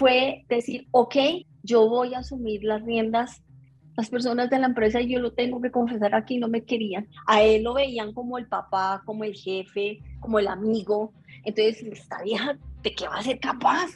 fue decir, ok, yo voy a asumir las riendas. Las personas de la empresa, y yo lo tengo que confesar aquí, no me querían. A él lo veían como el papá, como el jefe, como el amigo. Entonces, esta vieja, ¿de qué va a ser capaz?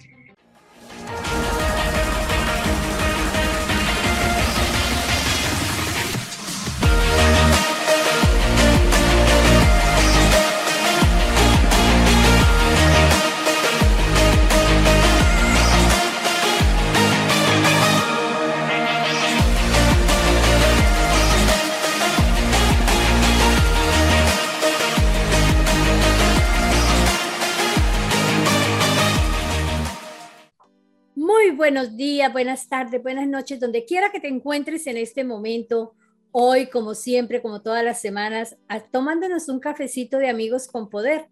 Buenos días, buenas tardes, buenas noches, donde quiera que te encuentres en este momento. Hoy, como siempre, como todas las semanas, tomándonos un cafecito de amigos con poder.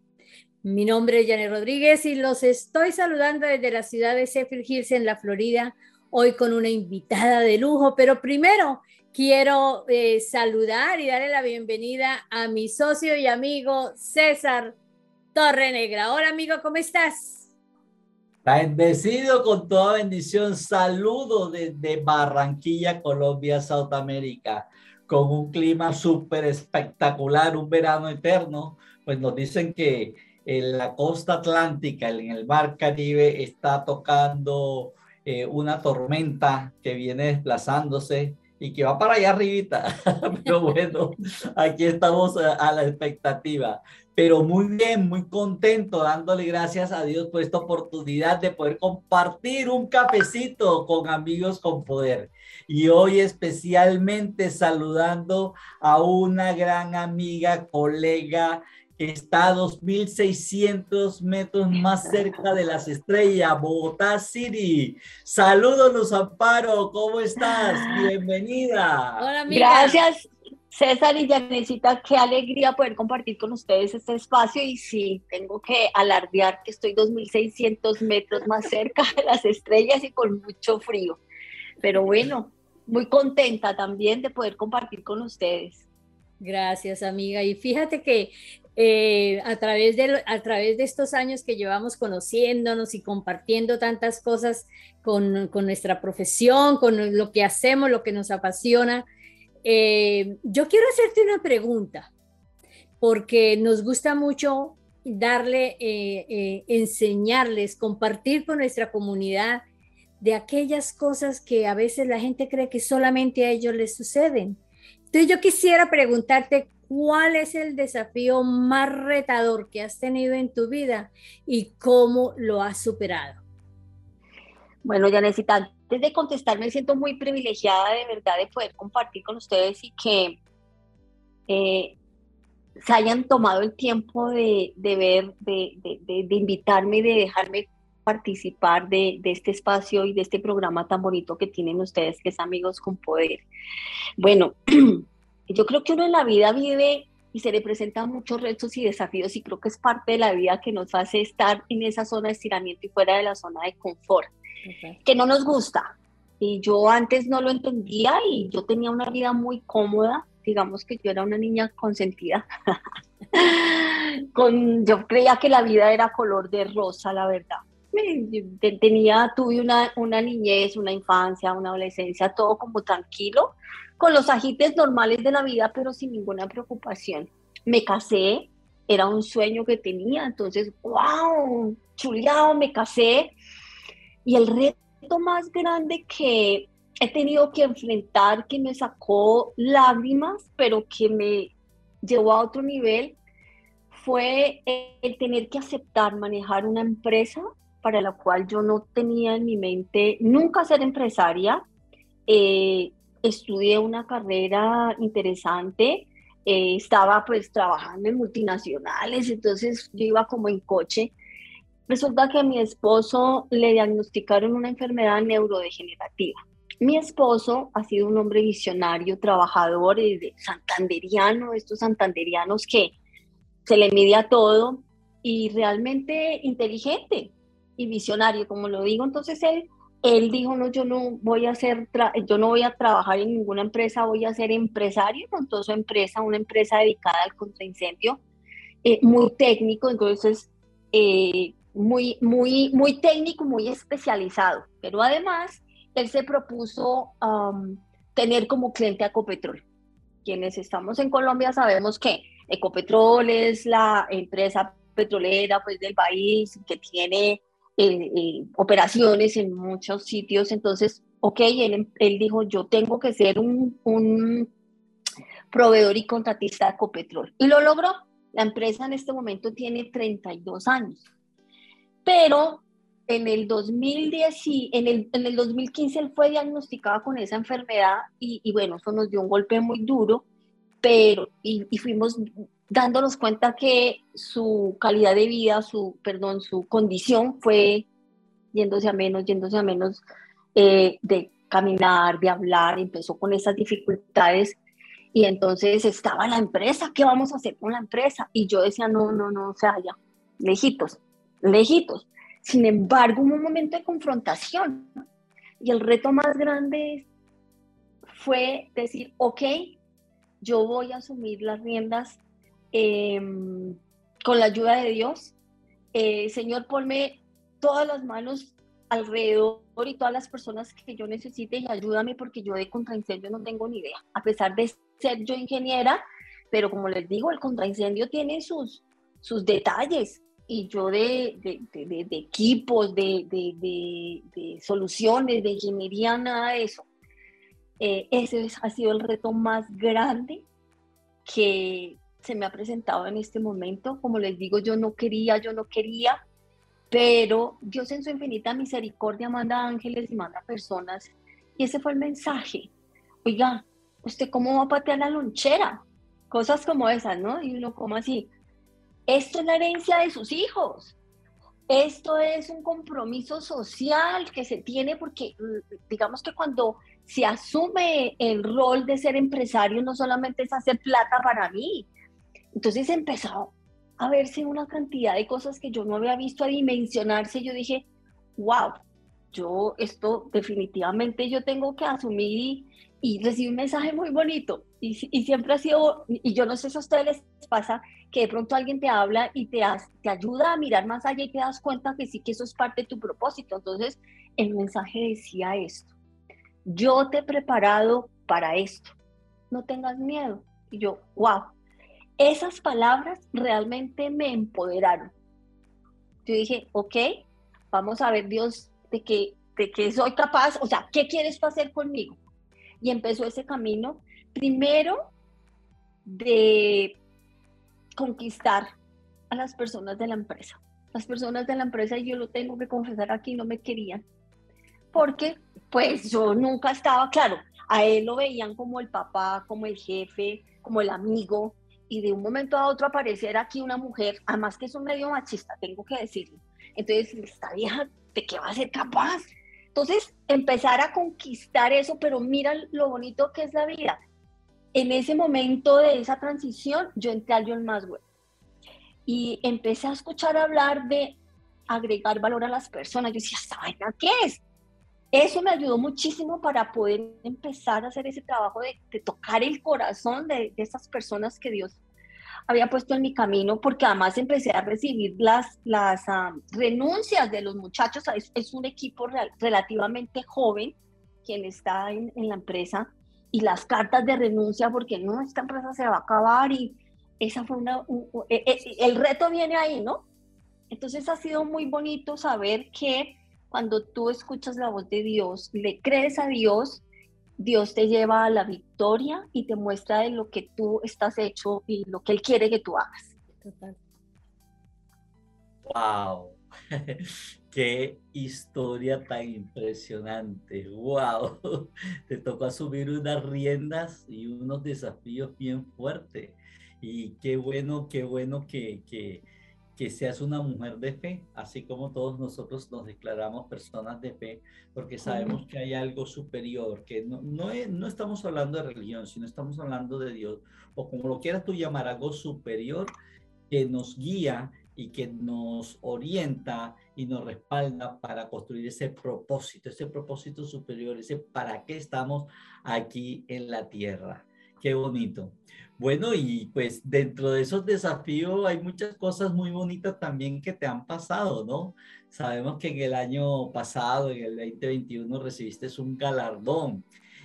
Mi nombre es Janet Rodríguez y los estoy saludando desde la ciudad de Sheffield Hills en la Florida, hoy con una invitada de lujo, pero primero quiero eh, saludar y darle la bienvenida a mi socio y amigo César Torre Negra. Hola amigo, ¿cómo estás? Bendecido con toda bendición. Saludo desde Barranquilla, Colombia, Sudamérica, con un clima súper espectacular, un verano eterno. Pues nos dicen que en la costa atlántica, en el mar Caribe, está tocando eh, una tormenta que viene desplazándose y que va para allá arribita. Pero bueno, aquí estamos a la expectativa pero muy bien, muy contento, dándole gracias a Dios por esta oportunidad de poder compartir un cafecito con amigos con poder. Y hoy especialmente saludando a una gran amiga, colega, que está a 2.600 metros más cerca de las estrellas, Bogotá City. Saludos, Luz Amparo, ¿cómo estás? Bienvenida. Hola, amiga. Gracias, César y Janecita, qué alegría poder compartir con ustedes este espacio y sí, tengo que alardear que estoy 2.600 metros más cerca de las estrellas y con mucho frío. Pero bueno, muy contenta también de poder compartir con ustedes. Gracias, amiga. Y fíjate que eh, a, través de, a través de estos años que llevamos conociéndonos y compartiendo tantas cosas con, con nuestra profesión, con lo que hacemos, lo que nos apasiona, eh, yo quiero hacerte una pregunta, porque nos gusta mucho darle, eh, eh, enseñarles, compartir con nuestra comunidad de aquellas cosas que a veces la gente cree que solamente a ellos les suceden. Entonces yo quisiera preguntarte cuál es el desafío más retador que has tenido en tu vida y cómo lo has superado. Bueno, ya necesitan de contestar, me siento muy privilegiada de verdad de poder compartir con ustedes y que eh, se hayan tomado el tiempo de, ver, de, de, invitarme y de dejarme participar de, este espacio y de este programa tan bonito que tienen ustedes, que es Amigos con Poder. Bueno, yo creo que uno en la vida vive y se le presentan muchos retos y desafíos y creo que es parte de la vida que nos hace estar en esa zona de estiramiento y fuera de la zona de confort que no nos gusta. Y yo antes no lo entendía y yo tenía una vida muy cómoda, digamos que yo era una niña consentida. Con, yo creía que la vida era color de rosa, la verdad. Tenía, tuve una, una niñez, una infancia, una adolescencia, todo como tranquilo, con los agites normales de la vida, pero sin ninguna preocupación. Me casé, era un sueño que tenía, entonces, wow, chuleado, me casé, y el reto más grande que he tenido que enfrentar, que me sacó lágrimas, pero que me llevó a otro nivel, fue el tener que aceptar manejar una empresa para la cual yo no tenía en mi mente nunca ser empresaria. Eh, estudié una carrera interesante, eh, estaba pues trabajando en multinacionales, entonces yo iba como en coche Resulta que a mi esposo le diagnosticaron una enfermedad neurodegenerativa. Mi esposo ha sido un hombre visionario, trabajador, de santanderiano, estos santanderianos que se le mide a todo y realmente inteligente y visionario, como lo digo. Entonces él, él dijo, no, yo no voy a hacer, yo no voy a trabajar en ninguna empresa, voy a ser empresario, montó su empresa, una empresa dedicada al contraincendio, eh, muy técnico, entonces eh, muy, muy, muy técnico, muy especializado, pero además él se propuso tener como cliente a Ecopetrol. Quienes estamos en Colombia sabemos que Ecopetrol es la empresa petrolera pues, del país que tiene eh, eh, operaciones en muchos sitios. Entonces, ok, él, él dijo, yo tengo que ser un, un proveedor y contratista de Ecopetrol. Y lo logró. La empresa en este momento tiene 32 años. Pero en el 2010 y en el, en el 2015 él fue diagnosticado con esa enfermedad y, y, bueno, eso nos dio un golpe muy duro, pero y, y, fuimos dándonos cuenta que su calidad de vida, su, perdón, su condición fue yéndose a menos, yéndose a menos eh, de caminar, de hablar, empezó con esas dificultades y entonces estaba la empresa, ¿qué vamos a hacer con la empresa? Y yo decía, no, no, no, o sea, ya, lejitos, lejitos. Sin embargo, hubo un momento de confrontación y el reto más grande fue decir, ok, yo voy a asumir las riendas em, con la ayuda de Dios. Eh, señor, ponme todas las manos alrededor y todas las personas que yo necesite y ayúdame porque yo de contraincendio no tengo ni idea. A pesar de ser yo ingeniera, pero como les digo, el contraincendio tiene sus, sus detalles y yo de, de, de, equipos, de, soluciones, de ingeniería, nada de eso. Eh, ese ha sido el reto más grande que se me ha presentado en este momento. Como les digo, yo no quería, yo no quería, pero Dios en su infinita misericordia manda ángeles y manda personas. Y ese fue el mensaje. Oiga, ¿usted cómo va a patear la lonchera? Cosas como esas, ¿no? Y uno como así, esto es la herencia de sus hijos. Esto es un compromiso social que se tiene porque digamos que cuando se asume el rol de ser empresario no solamente es hacer plata para mí. Entonces empezó a verse una cantidad de cosas que yo no había visto a dimensionarse. Yo dije, wow, yo esto definitivamente yo tengo que asumir y recibí un mensaje muy bonito y, siempre ha sido, y yo no sé si a ustedes les pasa, que de pronto alguien te habla y te, te ayuda a mirar más allá y te das cuenta que sí que eso es parte de tu propósito. Entonces, el mensaje decía esto, yo te he preparado para esto, no tengas miedo. Y yo, wow, esas palabras realmente me empoderaron. Yo dije, ok, vamos a ver Dios de de que soy capaz, o sea, ¿qué quieres hacer conmigo? y empezó ese camino, primero de conquistar a las personas de la empresa. Las personas de la empresa, y yo lo tengo que confesar aquí, no me querían, porque pues yo nunca estaba, claro, a él lo veían como el papá, como el jefe, como el amigo, y de un momento a otro aparecer aquí una mujer, además que es un medio machista, tengo que decirlo. Entonces, esta vieja, ¿de qué va a ser capaz? Entonces, empezar a conquistar eso, pero mira lo bonito que es la vida. En ese momento de esa transición, yo entré al John Maswell y empecé a escuchar hablar de agregar valor a las personas. Yo decía, ¿esta vaina qué es? Eso me ayudó muchísimo para poder empezar a hacer ese trabajo de, tocar el corazón de, esas personas que Dios había puesto en mi camino, porque además empecé a recibir las, las renuncias de los muchachos. Es, un equipo relativamente joven quien está en, la empresa y las cartas de renuncia porque no, esta empresa se va a acabar y esa fue una, e, e, el reto viene ahí, ¿no? Entonces ha sido muy bonito saber que cuando tú escuchas la voz de Dios, le crees a Dios, Dios te lleva a la victoria y te muestra de lo que tú estás hecho y lo que Él quiere que tú hagas. Total. ¡Wow! ¡Qué historia tan impresionante! ¡Wow! Te tocó asumir unas riendas y unos desafíos bien fuertes. Y qué bueno, qué bueno que, que que seas una mujer de fe, así como todos nosotros nos declaramos personas de fe, porque sabemos que hay algo superior, que no, no, no estamos hablando de religión, sino estamos hablando de Dios, o como lo quieras tú llamar, algo superior que nos guía y que nos orienta y nos respalda para construir ese propósito, ese propósito superior, ese para qué estamos aquí en la tierra. Qué bonito. Bueno, y pues dentro de esos desafíos hay muchas cosas muy bonitas también que te han pasado, ¿no? Sabemos que en el año pasado, en el 2021, recibiste un galardón.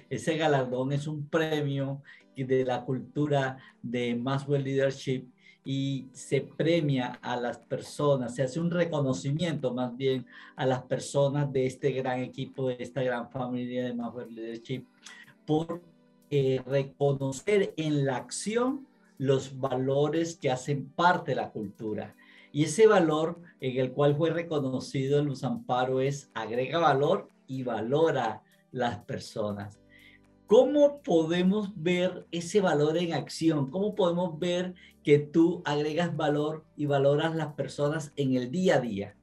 Ese galardón es un premio de la cultura de Maxwell Leadership y se premia a las personas, se hace un reconocimiento más bien a las personas de este gran equipo, de esta gran familia de Maxwell Leadership por eh, reconocer en la acción los valores que hacen parte de la cultura. Y ese valor en el cual fue reconocido Luz Amparo es agrega valor y valora las personas. ¿Cómo podemos ver ese valor en acción? ¿Cómo podemos ver que tú agregas valor y valoras las personas en el día a día?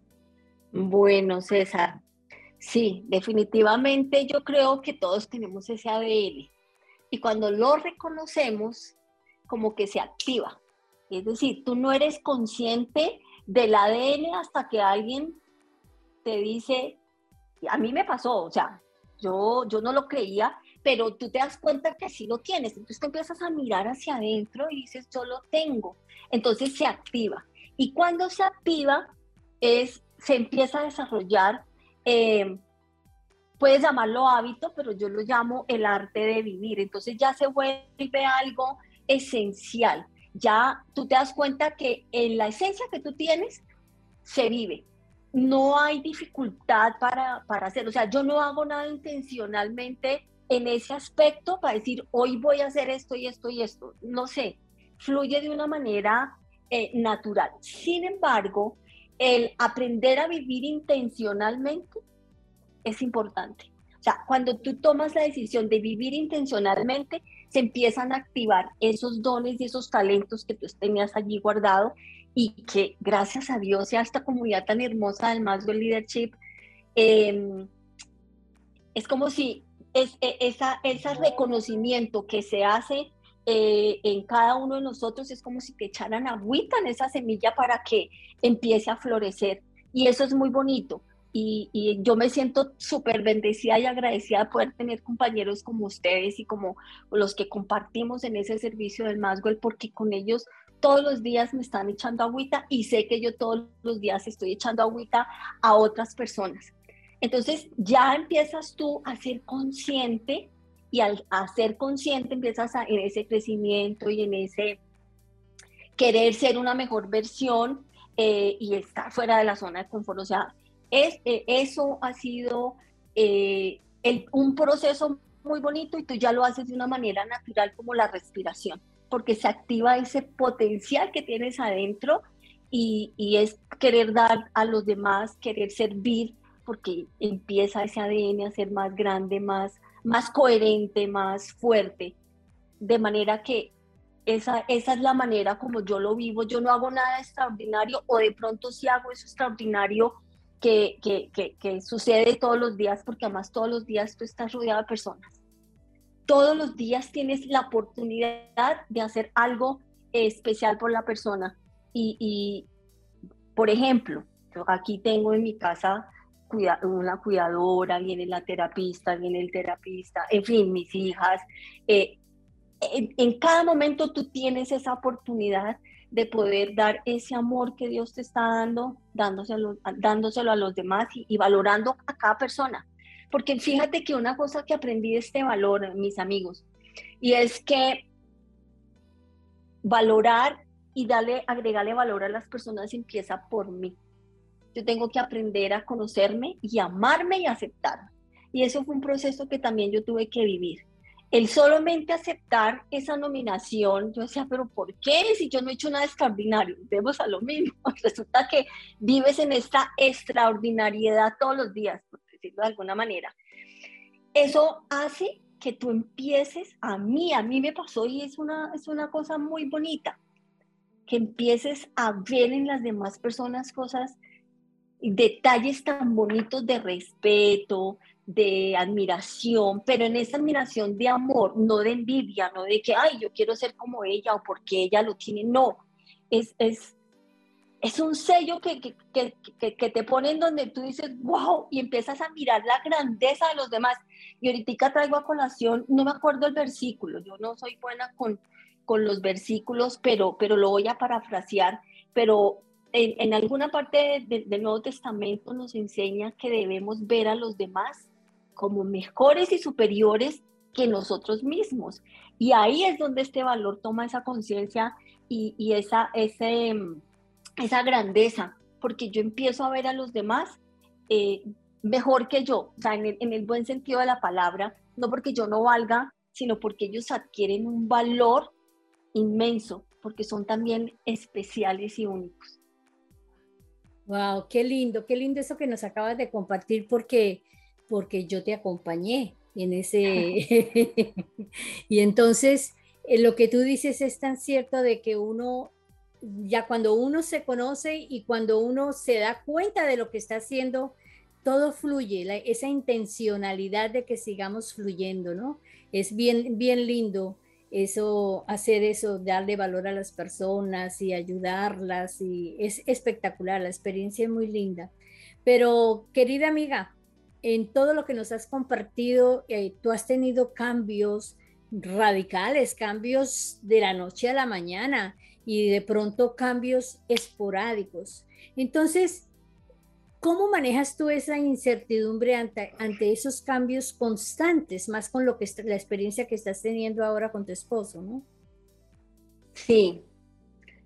Bueno, César, sí, definitivamente yo creo que todos tenemos ese ADN y cuando lo reconocemos, como que se activa. Es decir, tú no eres consciente del ADN hasta que alguien te dice, a mí me pasó, o sea, yo, yo no lo creía, pero tú te das cuenta que sí lo tienes. Entonces tú empiezas a mirar hacia adentro y dices, yo lo tengo. Entonces se activa. Y cuando se activa, es, se empieza a desarrollar eh, puedes llamarlo hábito, pero yo lo llamo el arte de vivir. Entonces ya se vuelve algo esencial. Ya tú te das cuenta que en la esencia que tú tienes se vive. No hay dificultad para, para hacerlo. O sea, yo no hago nada intencionalmente en ese aspecto para decir, hoy voy a hacer esto y esto y esto. No sé, fluye de una manera eh, natural. Sin embargo, el aprender a vivir intencionalmente es importante. O sea, cuando tú tomas la decisión de vivir intencionalmente, se empiezan a activar esos dones y esos talentos que tú tenías allí guardado y que gracias a Dios y a esta comunidad tan hermosa del Maswell Leadership, em, es como si es, e, esa, ese reconocimiento que se hace eh, en cada uno de nosotros es como si te echaran agüita en esa semilla para que empiece a florecer. Y eso es muy bonito y, yo me siento súper bendecida y agradecida de poder tener compañeros como ustedes y como los que compartimos en ese servicio del Maswell, porque con ellos todos los días me están echando agüita y sé que yo todos los días estoy echando agüita a otras personas. Entonces ya empiezas tú a ser consciente y al ser consciente empiezas a, en ese crecimiento y en ese querer ser una mejor versión eh, y estar fuera de la zona de confort. O sea, es, eh, eso ha sido eh, un proceso muy bonito y tú ya lo haces de una manera natural como la respiración, porque se activa ese potencial que tienes adentro y, es querer dar a los demás, querer servir, porque empieza ese ADN a ser más grande, más, más coherente, más fuerte, de manera que esa, esa es la manera como yo lo vivo. Yo no hago nada extraordinario o de pronto sí hago eso extraordinario que, sucede todos los días, porque además todos los días tú estás rodeado de personas. Todos los días tienes la oportunidad de hacer algo especial por la persona. Y, por ejemplo, yo aquí tengo en mi casa una cuidadora, viene la terapista, viene el terapista, en fin, mis hijas. Eh, en, cada momento tú tienes esa oportunidad de poder dar ese amor que Dios te está dando, dándoselo, dándoselo a los demás y, valorando a cada persona. Porque fíjate que una cosa que aprendí de este valor, mis amigos, y es que valorar y darle, agregarle valor a las personas empieza por mí. Yo tengo que aprender a conocerme y amarme y aceptarme. Y eso fue un proceso que también yo tuve que vivir el solamente aceptar esa nominación, yo decía, pero ¿por qué? Si yo no he hecho nada extraordinario, vemos a lo mismo. Resulta que vives en esta extraordinariedad todos los días, por decirlo de alguna manera. Eso hace que tú empieces, a mí, a mí me pasó y es una, es una cosa muy bonita, que empieces a ver en las demás personas cosas, detalles tan bonitos de respeto, de admiración, pero en esa admiración de amor, no de envidia, no de que, ay, yo quiero ser como ella o porque ella lo tiene, no, es, es, es un sello que, que, que, que, te ponen donde tú dices, wow, y empiezas a mirar la grandeza de los demás. Y ahorita traigo a colación, no me acuerdo el versículo, yo no soy buena con, con los versículos, pero, pero lo voy a parafrasear, pero en, en alguna parte del Nuevo Testamento nos enseña que debemos ver a los demás como mejores y superiores que nosotros mismos. Y ahí es donde este valor toma esa conciencia y, ese, esa grandeza, porque yo empiezo a ver a los demás eh, mejor que yo, o sea, en el, en el buen sentido de la palabra, no porque yo no valga, sino porque ellos adquieren un valor inmenso, porque son también especiales y únicos. Wow, qué lindo, qué lindo eso que nos acabas de compartir porque porque yo te acompañé en ese y entonces eh, lo que tú dices es tan cierto de que uno ya cuando uno se conoce y cuando uno se da cuenta de lo que está haciendo, todo fluye, esa intencionalidad de que sigamos fluyendo, ¿no? Es bien, bien lindo eso, hacer eso, darle valor a las personas y ayudarlas y es espectacular, la experiencia es muy linda. Pero querida amiga, en todo lo que nos has compartido, eh, tú has tenido cambios radicales, cambios de la noche a la mañana y de pronto cambios esporádicos. Entonces, ¿cómo manejas tú esa incertidumbre ante, ante esos cambios constantes, más con lo que la experiencia que estás teniendo ahora con tu esposo, no? Sí,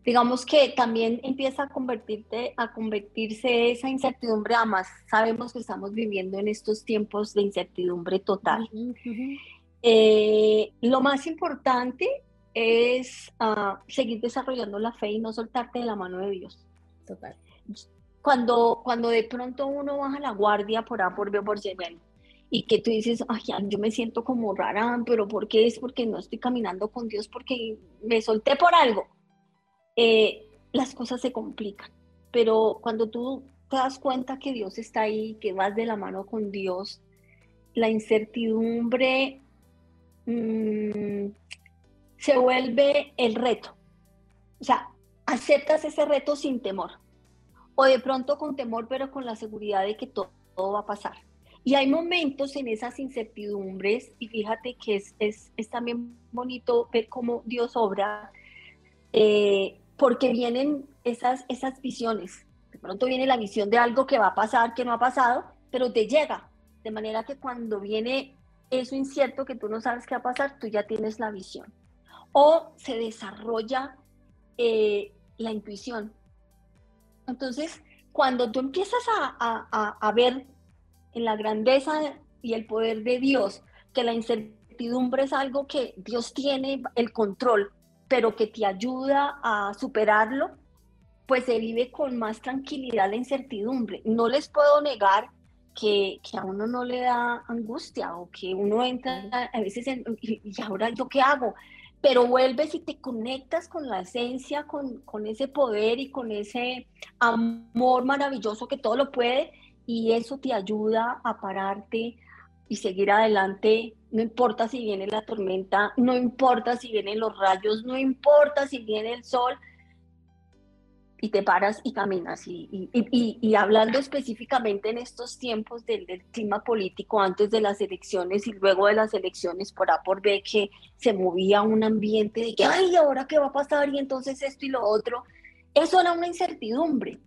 digamos que también empieza a convertirte, a convertirse esa incertidumbre, además sabemos que estamos viviendo en estos tiempos de incertidumbre total. Eh, lo más importante es ah, seguir desarrollando la fe y no soltarte de la mano de Dios. Total cuando, cuando de pronto uno baja la guardia por A, por B, por C, y que tú dices, ay, yo me siento como rara, pero ¿por qué? Es porque no estoy caminando con Dios, porque me solté por algo. Eh, las cosas se complican, pero cuando tú te das cuenta que Dios está ahí, que vas de la mano con Dios, la incertidumbre mm, se vuelve el reto. O sea, aceptas ese reto sin temor o de pronto con temor, pero con la seguridad de que todo, va a pasar. Y hay momentos en esas incertidumbres, y fíjate que es, es, es también bonito ver cómo Dios obra, eh, porque vienen esas, esas visiones. De pronto viene la visión de algo que va a pasar, que no ha pasado, pero te llega. De manera que cuando viene eso incierto que tú no sabes qué va a pasar, tú ya tienes la visión. O se desarrolla eh, la intuición. Entonces, cuando tú empiezas a, ver en la grandeza y el poder de Dios que la incertidumbre es algo que Dios tiene el control, pero que te ayuda a superarlo, pues se vive con más tranquilidad la incertidumbre. No les puedo negar que, a uno no le da angustia o que uno entra a veces en, y ahora yo qué hago, pero vuelves y te conectas con la esencia, con, con, ese poder y con ese amor maravilloso que todo lo puede y eso te ayuda a pararte y seguir adelante, no importa si viene la tormenta, no importa si vienen los rayos, no importa si viene el sol, y te paras y caminas. Y, y, y, hablando específicamente en estos tiempos del, del, clima político, antes de las elecciones y luego de las elecciones, por A por B, que se movía un ambiente de que, ay, ¿ahora qué va a pasar? Y entonces esto y lo otro. Eso era una incertidumbre.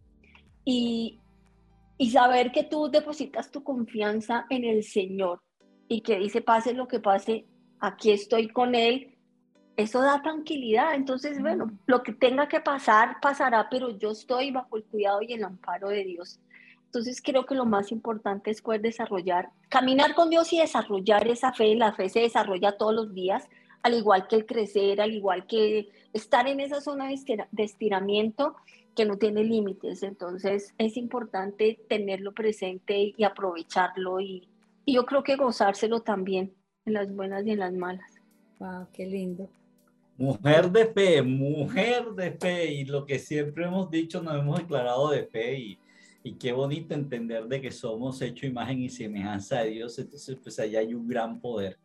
Y, y saber que tú depositas tu confianza en el Señor y que dice, pase lo que pase, aquí estoy con Él eso da tranquilidad. Entonces, bueno, lo que tenga que pasar, pasará, pero yo estoy bajo el cuidado y el amparo de Dios. Entonces, creo que lo más importante es poder desarrollar, caminar con Dios y desarrollar esa fe. La fe se desarrolla todos los días, al igual que el crecer, al igual que estar en esa zona de estiramiento que no tiene límites. Entonces, es importante tenerlo presente y aprovecharlo y, y yo creo que gozárselo también en las buenas y en las malas. Wow, qué lindo. Mujer de fe, mujer de fe, y lo que siempre hemos dicho, nos hemos declarado de fe, y, y qué bonito entender de que somos hecho imagen y semejanza de Dios, entonces pues allá hay un gran poder,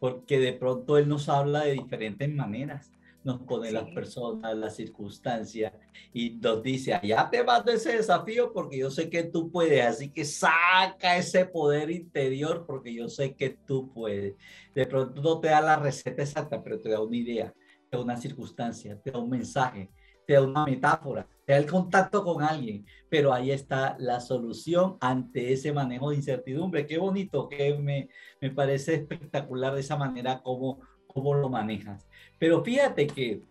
porque de pronto Él nos habla de diferentes maneras, nos pone las personas, las circunstancias y nos dice, allá te mando ese desafío porque yo sé que tú puedes, así que saca ese poder interior porque yo sé que tú puedes. De pronto no te da la receta exacta, pero te da una idea, da una circunstancia, da un mensaje, da una metáfora, da el contacto con alguien, pero ahí está la solución ante ese manejo de incertidumbre. Qué bonito, que me, me parece espectacular de esa manera como, como lo manejas. Pero fíjate que,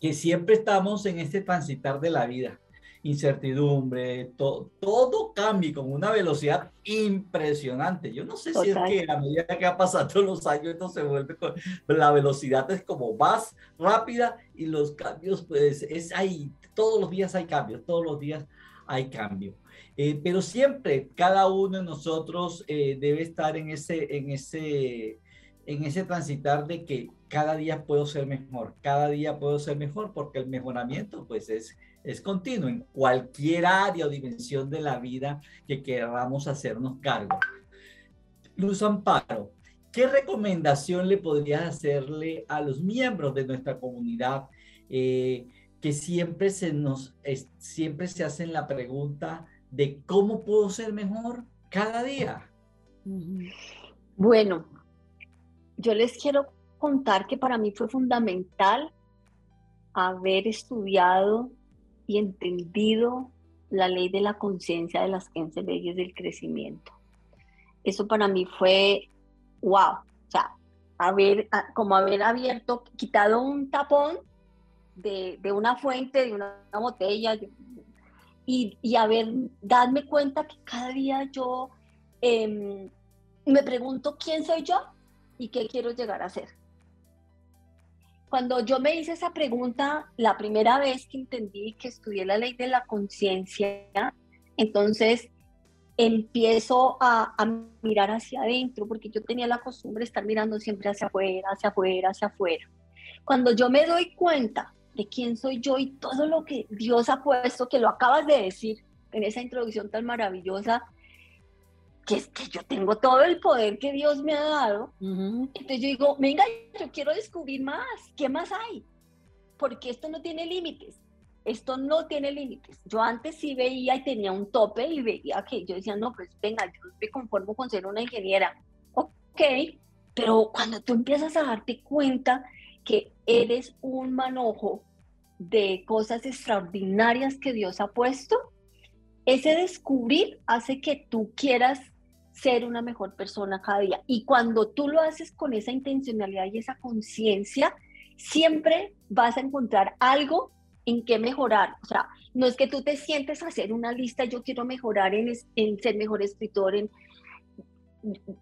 que siempre estamos en este transitar de la vida incertidumbre, todo cambia con una velocidad impresionante. Yo no sé si es que a medida que ha pasado los años esto se vuelve con la velocidad es como más rápida y los cambios pues es ahí, todos los días hay cambios, todos los días hay cambios. Eh, pero siempre cada uno de nosotros eh, debe estar en ese, en ese, en ese transitar de que cada día puedo ser mejor, cada día puedo ser mejor porque el mejoramiento pues es es continuo en cualquier área o dimensión de la vida que queramos hacernos cargo. Luz Amparo, ¿qué recomendación le podrías hacerle a los miembros de nuestra comunidad eh, que siempre se nos siempre se hacen la pregunta de cómo puedo ser mejor cada día? Bueno, yo les quiero contar que para mí fue fundamental haber estudiado y entendido la ley de la conciencia de las 15 leyes del crecimiento. Eso para mí fue wow, o sea, haber, como haber abierto, quitado un tapón de, de una fuente, de una, botella, y, y, haber, darme cuenta que cada día yo em, me pregunto quién soy yo y qué quiero llegar a ser cuando yo me hice esa pregunta, la primera vez que entendí que estudié la ley de la conciencia, entonces empiezo a, mirar hacia adentro, porque yo tenía la costumbre de estar mirando siempre hacia afuera, hacia afuera, hacia afuera. Cuando yo me doy cuenta de quién soy yo y todo lo que Dios ha puesto, que lo acabas de decir en esa introducción tan maravillosa, que es que yo tengo todo el poder que Dios me ha dado. Entonces yo digo, venga, yo quiero descubrir más, ¿qué más hay? Porque esto no tiene límites, esto no tiene límites. Yo antes sí veía y tenía un tope y veía que yo decía, no, pues venga, yo me conformo con ser una ingeniera. Ok, pero cuando tú empiezas a darte cuenta que eres un manojo de cosas extraordinarias que Dios ha puesto, ese descubrir hace que tú quieras ser una mejor persona cada día. Y cuando tú lo haces con esa intencionalidad y esa conciencia, siempre vas a encontrar algo en qué mejorar. O sea, no es que tú te sientes a hacer una lista, yo quiero mejorar en, en ser mejor escritor, en,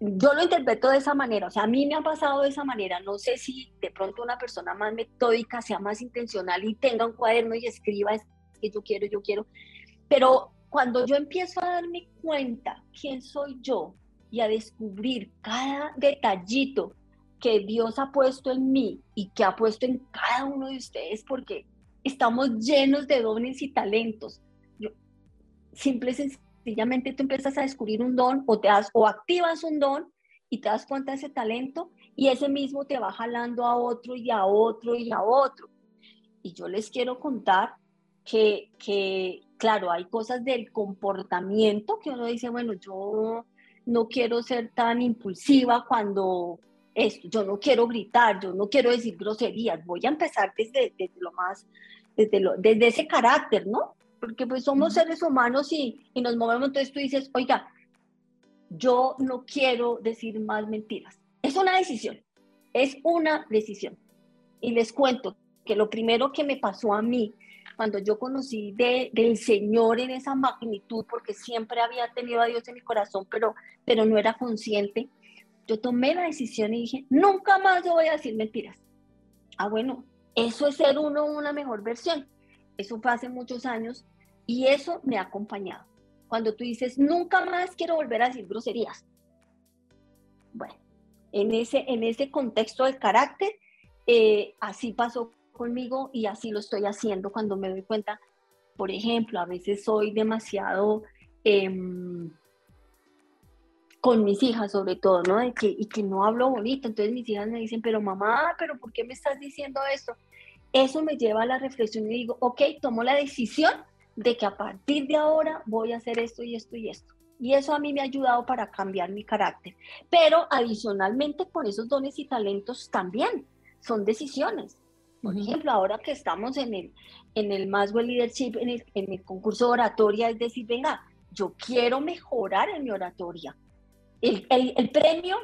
yo lo interpreto de esa manera, o sea, a mí me ha pasado de esa manera, no sé si de pronto una persona más metódica sea más intencional y tenga un cuaderno y escriba es que yo quiero, yo quiero, pero cuando yo empiezo a darme cuenta quién soy yo y a descubrir cada detallito que Dios ha puesto en mí y que ha puesto en cada uno de ustedes, porque estamos llenos de dones y talentos. Yo, simple y sencillamente tú empiezas a descubrir un don o, te das, o activas un don y te das cuenta de ese talento y ese mismo te va jalando a otro y a otro y a otro. Y yo les quiero contar que, que claro, hay cosas del comportamiento que uno dice, bueno, yo no quiero ser tan impulsiva cuando esto, yo no quiero gritar, yo no quiero decir groserías, voy a empezar desde, lo más, desde, lo, desde ese carácter, ¿no? Porque pues somos seres humanos y, y nos movemos, entonces tú dices, oiga, yo no quiero decir más mentiras. Es una decisión, es una decisión. Y les cuento que lo primero que me pasó a mí cuando yo conocí de, del Señor en esa magnitud, porque siempre había tenido a Dios en mi corazón, pero, pero no era consciente, yo tomé la decisión y dije, nunca más yo voy a decir mentiras. Ah, bueno, eso es ser uno una mejor versión. Eso fue hace muchos años y eso me ha acompañado. Cuando tú dices, nunca más quiero volver a decir groserías. Bueno, en ese, en ese contexto del carácter, eh, así pasó conmigo y así lo estoy haciendo cuando me doy cuenta. Por ejemplo, a veces soy demasiado em, con mis hijas sobre todo, ¿no? De que, y que no hablo bonito. Entonces mis hijas me dicen, pero mamá, pero ¿por qué me estás diciendo esto? eso me lleva a la reflexión y digo, ok, tomo la decisión de que a partir de ahora voy a hacer esto y esto y esto. Y eso a mí me ha ayudado para cambiar mi carácter. Pero adicionalmente con esos dones y talentos también son decisiones. Por ejemplo, ahora que estamos en el, en el Maswell Leadership, en el, en el concurso de oratoria, es decir, venga, yo quiero mejorar en mi oratoria. El, el, el, premio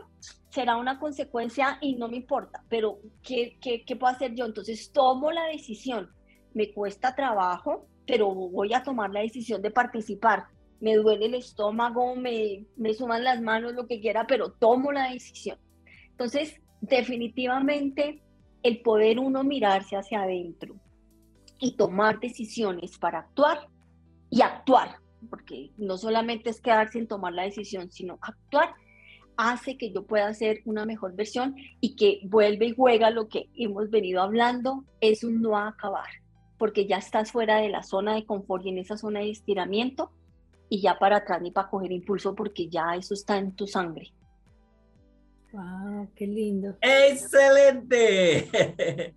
será una consecuencia y no me importa, pero ¿qué, qué, ¿qué, puedo hacer yo? Entonces tomo la decisión. Me cuesta trabajo, pero voy a tomar la decisión de participar. Me duele el estómago, me, me suman las manos, lo que quiera, pero tomo la decisión. Entonces, definitivamente, el poder uno mirarse hacia adentro y tomar decisiones para actuar y actuar, porque no solamente es quedar sin tomar la decisión, sino actuar, hace que yo pueda hacer una mejor versión y que vuelve y juega lo que hemos venido hablando, es un no acabar, porque ya estás fuera de la zona de confort y en esa zona de estiramiento y ya para atrás ni para coger impulso porque ya eso está en tu sangre. ¡Wow! ¡Qué lindo! ¡Excelente!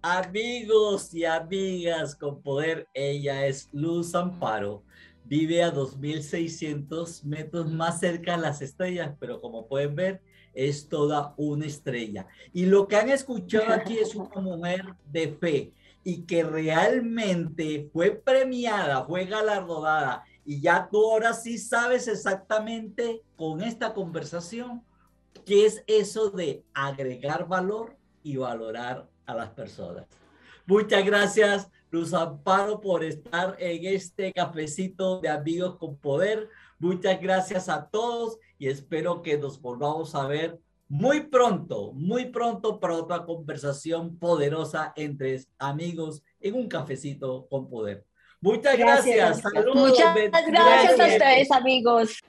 Amigos y amigas con poder, ella es Luz Amparo. Vive a 2.600 metros más cerca de las estrellas, pero como pueden ver, es toda una estrella. Y lo que han escuchado aquí es una mujer de fe y que realmente fue premiada, fue galardonada. Y ya tú ahora sí sabes exactamente con esta conversación ¿Qué es eso de agregar valor y valorar a las personas? Muchas gracias, Luz Amparo, por estar en este cafecito de amigos con poder. Muchas gracias a todos y espero que nos volvamos a ver muy pronto, muy pronto para otra conversación poderosa entre amigos en un cafecito con poder. Muchas gracias. Muchas gracias a ustedes, amigos.